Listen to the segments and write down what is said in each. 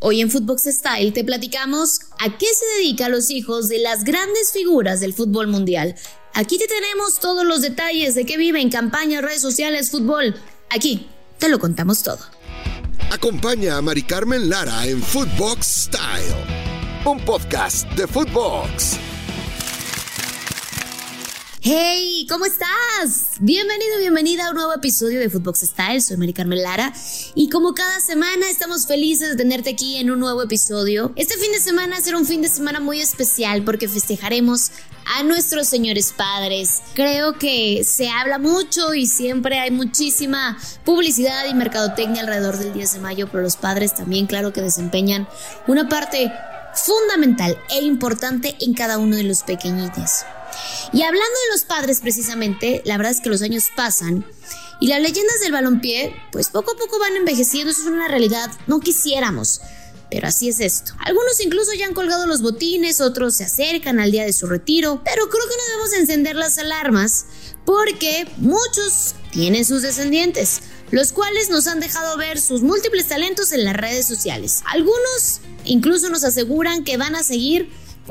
Hoy en Footbox Style te platicamos a qué se dedican los hijos de las grandes figuras del fútbol mundial. Aquí te tenemos todos los detalles de qué vive en campañas, redes sociales, fútbol. Aquí te lo contamos todo. Acompaña a Mari Carmen Lara en Footbox Style, un podcast de Footbox. Hey, ¿cómo estás? Bienvenido, bienvenida a un nuevo episodio de Footbox Style. Soy Mari Carmen Lara y como cada semana estamos felices de tenerte aquí en un nuevo episodio. Este fin de semana será un fin de semana muy especial porque festejaremos a nuestros señores padres. Creo que se habla mucho y siempre hay muchísima publicidad y mercadotecnia alrededor del 10 de mayo, pero los padres también, claro que desempeñan una parte fundamental e importante en cada uno de los pequeñitos. Y hablando de los padres precisamente, la verdad es que los años pasan y las leyendas del balompié, pues poco a poco van envejeciendo, eso es una realidad, no quisiéramos. Pero así es esto. Algunos incluso ya han colgado los botines, otros se acercan al día de su retiro, pero creo que no debemos encender las alarmas porque muchos tienen sus descendientes, los cuales nos han dejado ver sus múltiples talentos en las redes sociales. Algunos incluso nos aseguran que van a seguir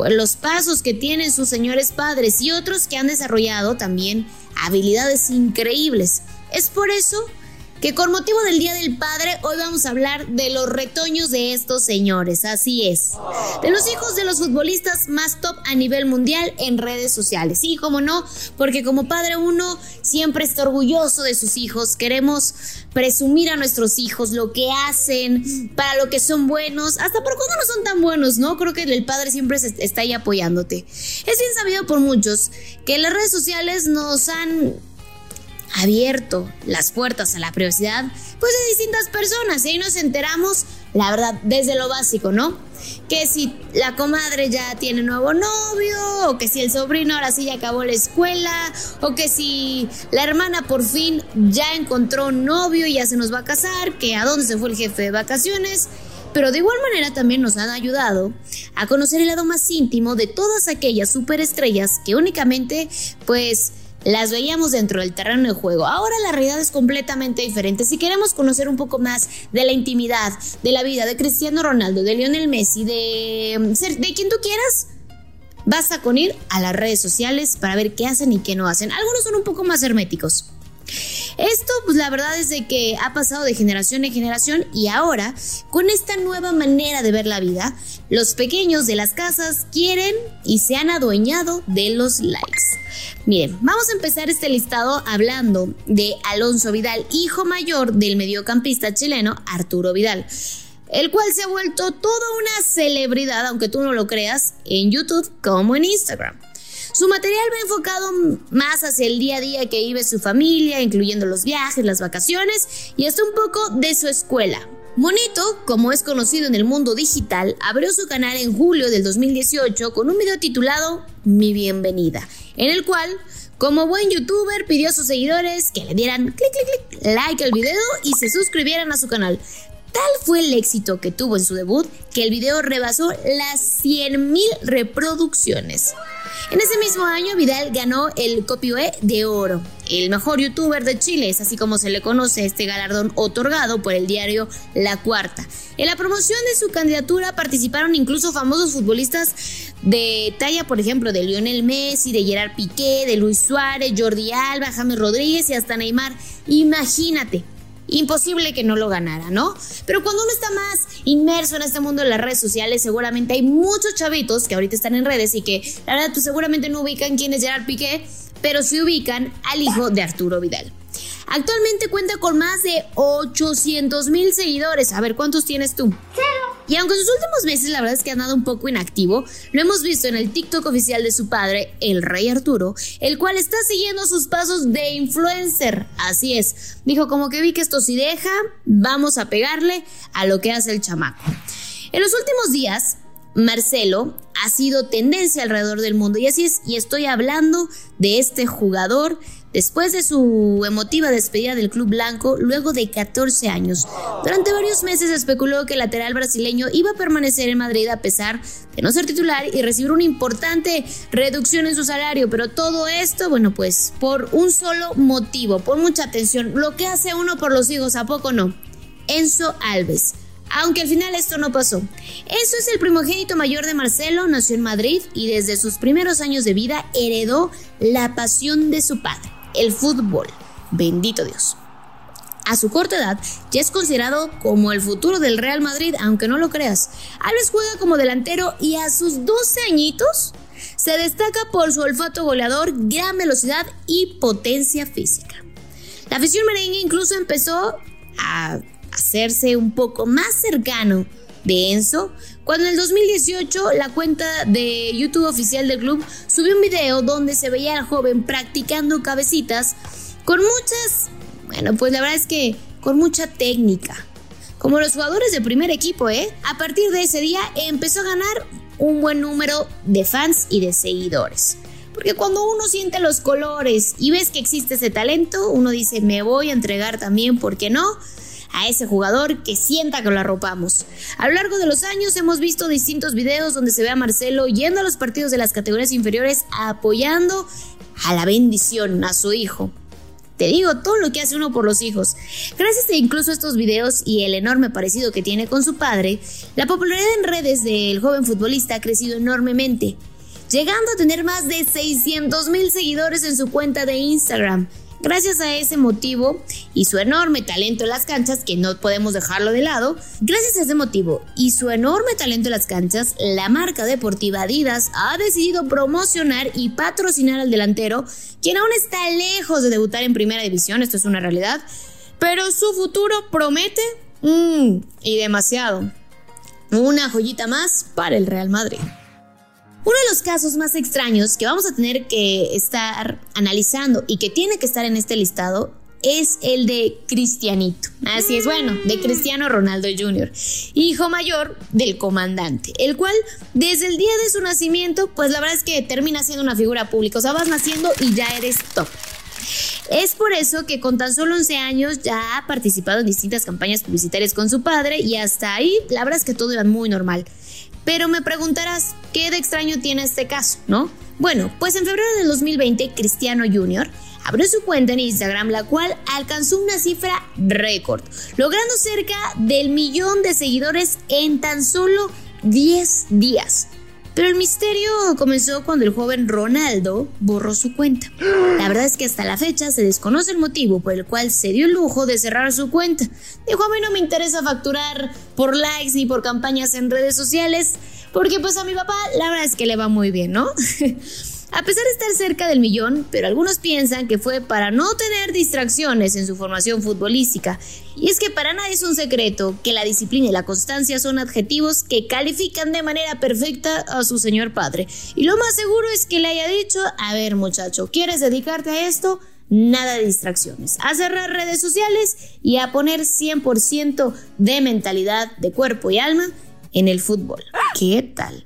los pasos que tienen sus señores padres y otros que han desarrollado también habilidades increíbles. Es por eso que con motivo del Día del Padre hoy vamos a hablar de los retoños de estos señores, así es, de los hijos de los futbolistas más top a nivel mundial en redes sociales. Y como no, porque como padre uno siempre está orgulloso de sus hijos, queremos presumir a nuestros hijos lo que hacen, para lo que son buenos, hasta por cuando no son tan buenos, ¿no? Creo que el padre siempre está ahí apoyándote. Es bien sabido por muchos que las redes sociales nos han abierto las puertas a la privacidad, pues de distintas personas. Y ahí nos enteramos, la verdad, desde lo básico, ¿no? Que si la comadre ya tiene nuevo novio, o que si el sobrino ahora sí ya acabó la escuela, o que si la hermana por fin ya encontró novio y ya se nos va a casar, que a dónde se fue el jefe de vacaciones. Pero de igual manera también nos han ayudado a conocer el lado más íntimo de todas aquellas superestrellas que únicamente, pues, las veíamos dentro del terreno de juego. Ahora la realidad es completamente diferente. Si queremos conocer un poco más de la intimidad, de la vida de Cristiano Ronaldo, de Lionel Messi, de, de quien tú quieras, basta con ir a las redes sociales para ver qué hacen y qué no hacen. Algunos son un poco más herméticos. Esto, pues la verdad es de que ha pasado de generación en generación y ahora, con esta nueva manera de ver la vida, los pequeños de las casas quieren y se han adueñado de los likes. Miren, vamos a empezar este listado hablando de Alonso Vidal, hijo mayor del mediocampista chileno Arturo Vidal el cual se ha vuelto toda una celebridad, aunque tú no lo creas, en YouTube como en Instagram. Su material va enfocado más hacia el día a día que vive su familia, incluyendo los viajes, las vacaciones y hasta un poco de su escuela. Monito, como es conocido en el mundo digital, abrió su canal en julio del 2018 con un video titulado Mi bienvenida en el cual, como buen youtuber, pidió a sus seguidores que le dieran clic, clic, clic, like al video y se suscribieran a su canal. Tal fue el éxito que tuvo en su debut que el video rebasó las 100.000 reproducciones. En ese mismo año, Vidal ganó el Copioe de Oro, el mejor youtuber de Chile, es así como se le conoce este galardón otorgado por el diario La Cuarta. En la promoción de su candidatura participaron incluso famosos futbolistas de talla, por ejemplo, de Lionel Messi, de Gerard Piqué, de Luis Suárez, Jordi Alba, James Rodríguez y hasta Neymar. Imagínate, imposible que no lo ganara, ¿no? Pero cuando uno está más inmerso en este mundo de las redes sociales, seguramente hay muchos chavitos que ahorita están en redes y que la verdad tú seguramente no ubican quién es Gerard Piqué, pero sí ubican al hijo de Arturo Vidal. Actualmente cuenta con más de 800 mil seguidores. A ver, ¿cuántos tienes tú? Y aunque en sus últimos meses la verdad es que ha andado un poco inactivo, lo hemos visto en el TikTok oficial de su padre, el rey Arturo, el cual está siguiendo sus pasos de influencer. Así es, dijo como que vi que esto sí deja, vamos a pegarle a lo que hace el chamaco. En los últimos días, Marcelo ha sido tendencia alrededor del mundo y así es, y estoy hablando de este jugador después de su emotiva despedida del club blanco luego de 14 años. Durante varios meses se especuló que el lateral brasileño iba a permanecer en Madrid a pesar de no ser titular y recibir una importante reducción en su salario, pero todo esto, bueno, pues por un solo motivo, por mucha atención, lo que hace uno por los hijos, ¿a poco no? Enzo Alves aunque al final esto no pasó. Eso es el primogénito mayor de Marcelo, nació en Madrid y desde sus primeros años de vida heredó la pasión de su padre, el fútbol. Bendito Dios. A su corta edad ya es considerado como el futuro del Real Madrid, aunque no lo creas. Alves juega como delantero y a sus 12 añitos se destaca por su olfato goleador, gran velocidad y potencia física. La afición merengue incluso empezó a hacerse un poco más cercano de Enzo, cuando en el 2018 la cuenta de YouTube oficial del club subió un video donde se veía al joven practicando cabecitas con muchas, bueno, pues la verdad es que con mucha técnica. Como los jugadores del primer equipo, ¿eh? A partir de ese día empezó a ganar un buen número de fans y de seguidores. Porque cuando uno siente los colores y ves que existe ese talento, uno dice, me voy a entregar también, ¿por qué no? A ese jugador que sienta que lo arropamos. A lo largo de los años hemos visto distintos videos donde se ve a Marcelo yendo a los partidos de las categorías inferiores apoyando a la bendición, a su hijo. Te digo, todo lo que hace uno por los hijos. Gracias a incluso estos videos y el enorme parecido que tiene con su padre, la popularidad en redes del joven futbolista ha crecido enormemente, llegando a tener más de 600 mil seguidores en su cuenta de Instagram. Gracias a ese motivo y su enorme talento en las canchas, que no podemos dejarlo de lado, gracias a ese motivo y su enorme talento en las canchas, la marca deportiva Adidas ha decidido promocionar y patrocinar al delantero, quien aún está lejos de debutar en primera división, esto es una realidad, pero su futuro promete mm, y demasiado. Una joyita más para el Real Madrid. Uno de los casos más extraños que vamos a tener que estar analizando y que tiene que estar en este listado es el de Cristianito. Así es, bueno, de Cristiano Ronaldo Jr., hijo mayor del comandante, el cual desde el día de su nacimiento, pues la verdad es que termina siendo una figura pública, o sea, vas naciendo y ya eres top. Es por eso que con tan solo 11 años ya ha participado en distintas campañas publicitarias con su padre y hasta ahí la verdad es que todo iba muy normal. Pero me preguntarás, ¿qué de extraño tiene este caso, no? Bueno, pues en febrero del 2020, Cristiano Jr. abrió su cuenta en Instagram, la cual alcanzó una cifra récord, logrando cerca del millón de seguidores en tan solo 10 días. Pero el misterio comenzó cuando el joven Ronaldo borró su cuenta. La verdad es que hasta la fecha se desconoce el motivo por el cual se dio el lujo de cerrar su cuenta. Dijo, a mí no me interesa facturar por likes ni por campañas en redes sociales, porque pues a mi papá la verdad es que le va muy bien, ¿no? A pesar de estar cerca del millón, pero algunos piensan que fue para no tener distracciones en su formación futbolística. Y es que para nadie es un secreto que la disciplina y la constancia son adjetivos que califican de manera perfecta a su señor padre. Y lo más seguro es que le haya dicho, a ver muchacho, ¿quieres dedicarte a esto? Nada de distracciones. A cerrar redes sociales y a poner 100% de mentalidad, de cuerpo y alma en el fútbol. ¿Qué tal?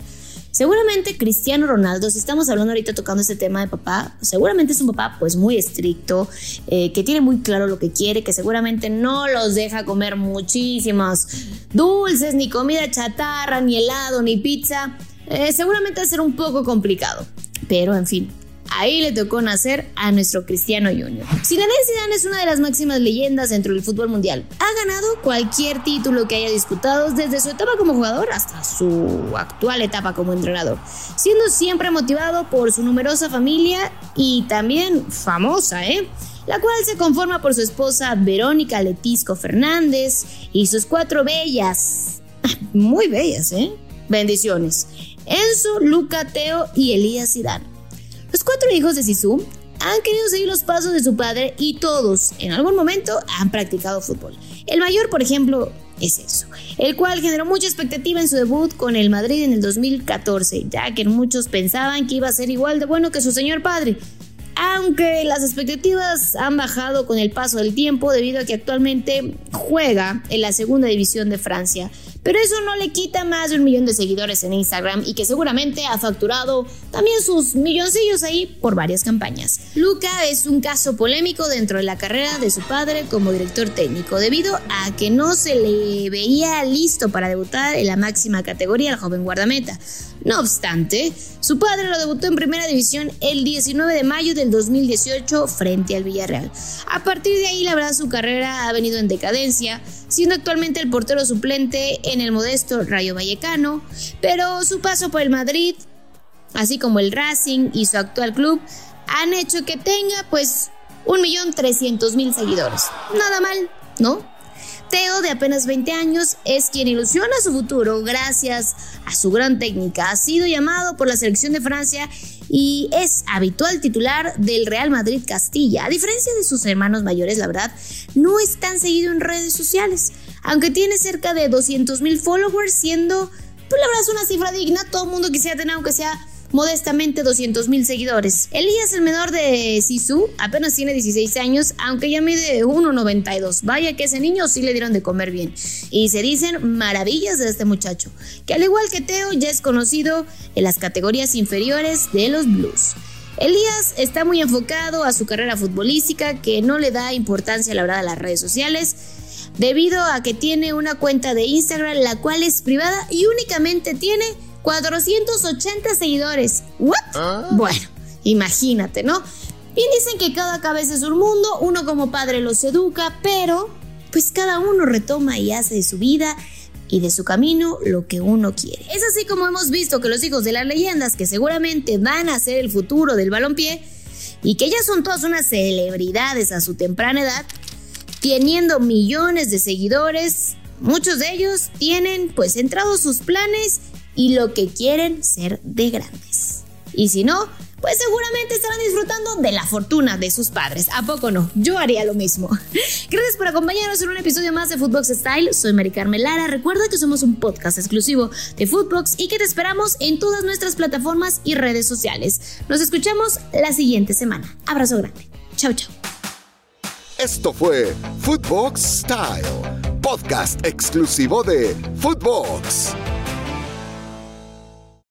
Seguramente Cristiano Ronaldo, si estamos hablando ahorita tocando este tema de papá, seguramente es un papá pues muy estricto, eh, que tiene muy claro lo que quiere, que seguramente no los deja comer muchísimos dulces, ni comida chatarra, ni helado, ni pizza. Eh, seguramente va a ser un poco complicado. Pero en fin, Ahí le tocó nacer a nuestro Cristiano Junior. Zinedine Zidane es una de las máximas leyendas dentro del fútbol mundial. Ha ganado cualquier título que haya disputado desde su etapa como jugador hasta su actual etapa como entrenador, siendo siempre motivado por su numerosa familia y también famosa, ¿eh? la cual se conforma por su esposa Verónica Letisco Fernández y sus cuatro bellas, muy bellas, ¿eh? Bendiciones. Enzo, Luca, Teo y Elías Zidane. Cuatro hijos de Sisu han querido seguir los pasos de su padre y todos en algún momento han practicado fútbol. El mayor, por ejemplo, es eso, el cual generó mucha expectativa en su debut con el Madrid en el 2014, ya que muchos pensaban que iba a ser igual de bueno que su señor padre. Aunque las expectativas han bajado con el paso del tiempo debido a que actualmente juega en la segunda división de Francia, pero eso no le quita más de un millón de seguidores en Instagram y que seguramente ha facturado también sus milloncillos ahí por varias campañas. Luca es un caso polémico dentro de la carrera de su padre como director técnico, debido a que no se le veía listo para debutar en la máxima categoría al joven guardameta. No obstante, su padre lo debutó en primera división el 19 de mayo del 2018 frente al Villarreal. A partir de ahí, la verdad, su carrera ha venido en decadencia, siendo actualmente el portero suplente en el modesto Rayo Vallecano, pero su paso por el Madrid, así como el Racing y su actual club, han hecho que tenga pues 1.300.000 seguidores. Nada mal, ¿no? Teo, de apenas 20 años, es quien ilusiona su futuro gracias a su gran técnica. Ha sido llamado por la selección de Francia y es habitual titular del Real Madrid Castilla. A diferencia de sus hermanos mayores, la verdad, no es tan seguido en redes sociales, aunque tiene cerca de 200 mil followers, siendo, pues la verdad es una cifra digna. Todo el mundo quisiera tener, aunque sea modestamente 200 mil seguidores. Elías, el menor de Sisu, apenas tiene 16 años, aunque ya mide 1,92. Vaya que ese niño sí le dieron de comer bien. Y se dicen maravillas de este muchacho, que al igual que Teo ya es conocido en las categorías inferiores de los Blues. Elías está muy enfocado a su carrera futbolística, que no le da importancia la verdad a las redes sociales, debido a que tiene una cuenta de Instagram la cual es privada y únicamente tiene 480 seguidores. ¿What? Ah. Bueno, imagínate, ¿no? Bien dicen que cada cabeza es un mundo, uno como padre los educa, pero pues cada uno retoma y hace de su vida y de su camino lo que uno quiere. Es así como hemos visto que los hijos de las leyendas, que seguramente van a ser el futuro del balompié y que ya son todas unas celebridades a su temprana edad, teniendo millones de seguidores, muchos de ellos tienen pues entrados sus planes y lo que quieren ser de grandes. Y si no, pues seguramente estarán disfrutando de la fortuna de sus padres. ¿A poco no? Yo haría lo mismo. Gracias por acompañarnos en un episodio más de Footbox Style. Soy Mari Carmen Lara. Recuerda que somos un podcast exclusivo de Footbox y que te esperamos en todas nuestras plataformas y redes sociales. Nos escuchamos la siguiente semana. Abrazo grande. Chau, chau. Esto fue Footbox Style, podcast exclusivo de Footbox.